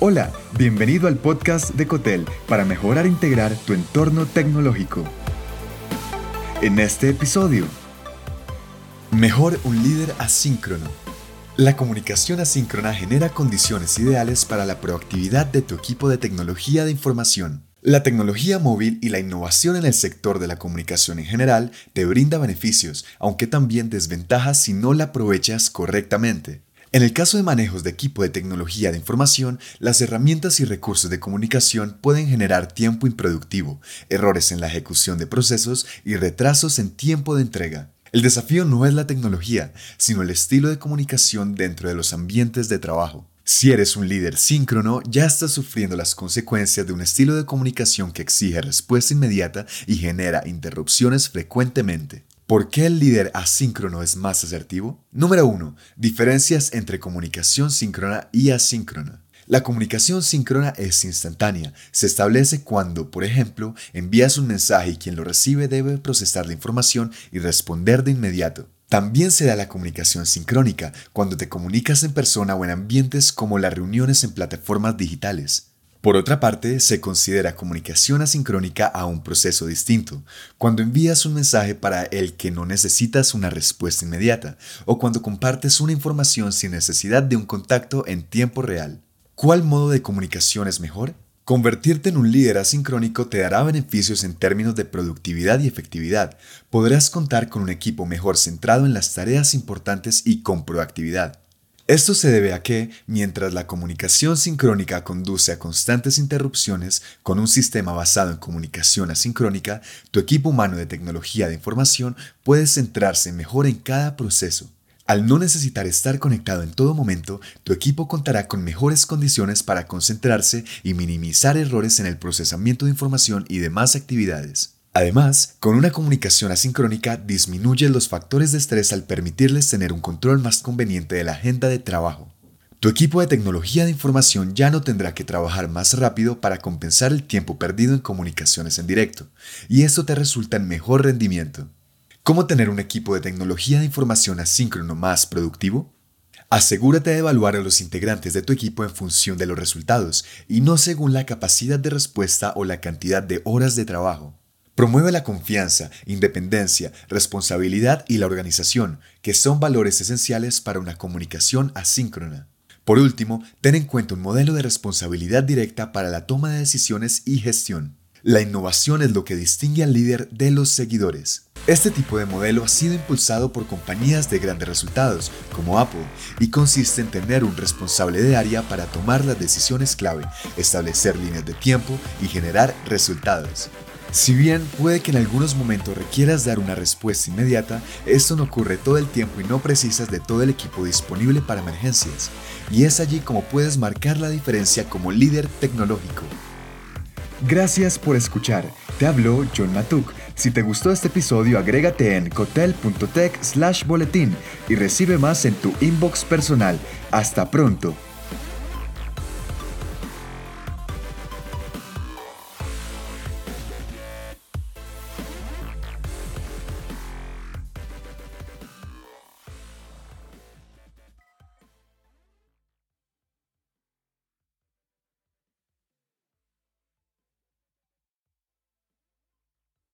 Hola, bienvenido al podcast de Cotel para mejorar e integrar tu entorno tecnológico. En este episodio, mejor un líder asíncrono. La comunicación asíncrona genera condiciones ideales para la proactividad de tu equipo de tecnología de información. La tecnología móvil y la innovación en el sector de la comunicación en general te brinda beneficios, aunque también desventajas si no la aprovechas correctamente. En el caso de manejos de equipo de tecnología de información, las herramientas y recursos de comunicación pueden generar tiempo improductivo, errores en la ejecución de procesos y retrasos en tiempo de entrega. El desafío no es la tecnología, sino el estilo de comunicación dentro de los ambientes de trabajo. Si eres un líder síncrono, ya estás sufriendo las consecuencias de un estilo de comunicación que exige respuesta inmediata y genera interrupciones frecuentemente. ¿Por qué el líder asíncrono es más asertivo? Número 1. Diferencias entre comunicación síncrona y asíncrona. La comunicación síncrona es instantánea. Se establece cuando, por ejemplo, envías un mensaje y quien lo recibe debe procesar la información y responder de inmediato. También se da la comunicación sincrónica, cuando te comunicas en persona o en ambientes como las reuniones en plataformas digitales. Por otra parte, se considera comunicación asincrónica a un proceso distinto, cuando envías un mensaje para el que no necesitas una respuesta inmediata, o cuando compartes una información sin necesidad de un contacto en tiempo real. ¿Cuál modo de comunicación es mejor? Convertirte en un líder asincrónico te dará beneficios en términos de productividad y efectividad. Podrás contar con un equipo mejor centrado en las tareas importantes y con proactividad. Esto se debe a que, mientras la comunicación sincrónica conduce a constantes interrupciones con un sistema basado en comunicación asincrónica, tu equipo humano de tecnología de información puede centrarse mejor en cada proceso. Al no necesitar estar conectado en todo momento, tu equipo contará con mejores condiciones para concentrarse y minimizar errores en el procesamiento de información y demás actividades. Además, con una comunicación asincrónica disminuyes los factores de estrés al permitirles tener un control más conveniente de la agenda de trabajo. Tu equipo de tecnología de información ya no tendrá que trabajar más rápido para compensar el tiempo perdido en comunicaciones en directo, y esto te resulta en mejor rendimiento. ¿Cómo tener un equipo de tecnología de información asíncrono más productivo? Asegúrate de evaluar a los integrantes de tu equipo en función de los resultados y no según la capacidad de respuesta o la cantidad de horas de trabajo. Promueve la confianza, independencia, responsabilidad y la organización, que son valores esenciales para una comunicación asíncrona. Por último, ten en cuenta un modelo de responsabilidad directa para la toma de decisiones y gestión. La innovación es lo que distingue al líder de los seguidores. Este tipo de modelo ha sido impulsado por compañías de grandes resultados, como Apple, y consiste en tener un responsable de área para tomar las decisiones clave, establecer líneas de tiempo y generar resultados. Si bien puede que en algunos momentos requieras dar una respuesta inmediata, esto no ocurre todo el tiempo y no precisas de todo el equipo disponible para emergencias. Y es allí como puedes marcar la diferencia como líder tecnológico. Gracias por escuchar. Te habló John Matuk. Si te gustó este episodio, agrégate en cotel.tech slash boletín y recibe más en tu inbox personal. Hasta pronto.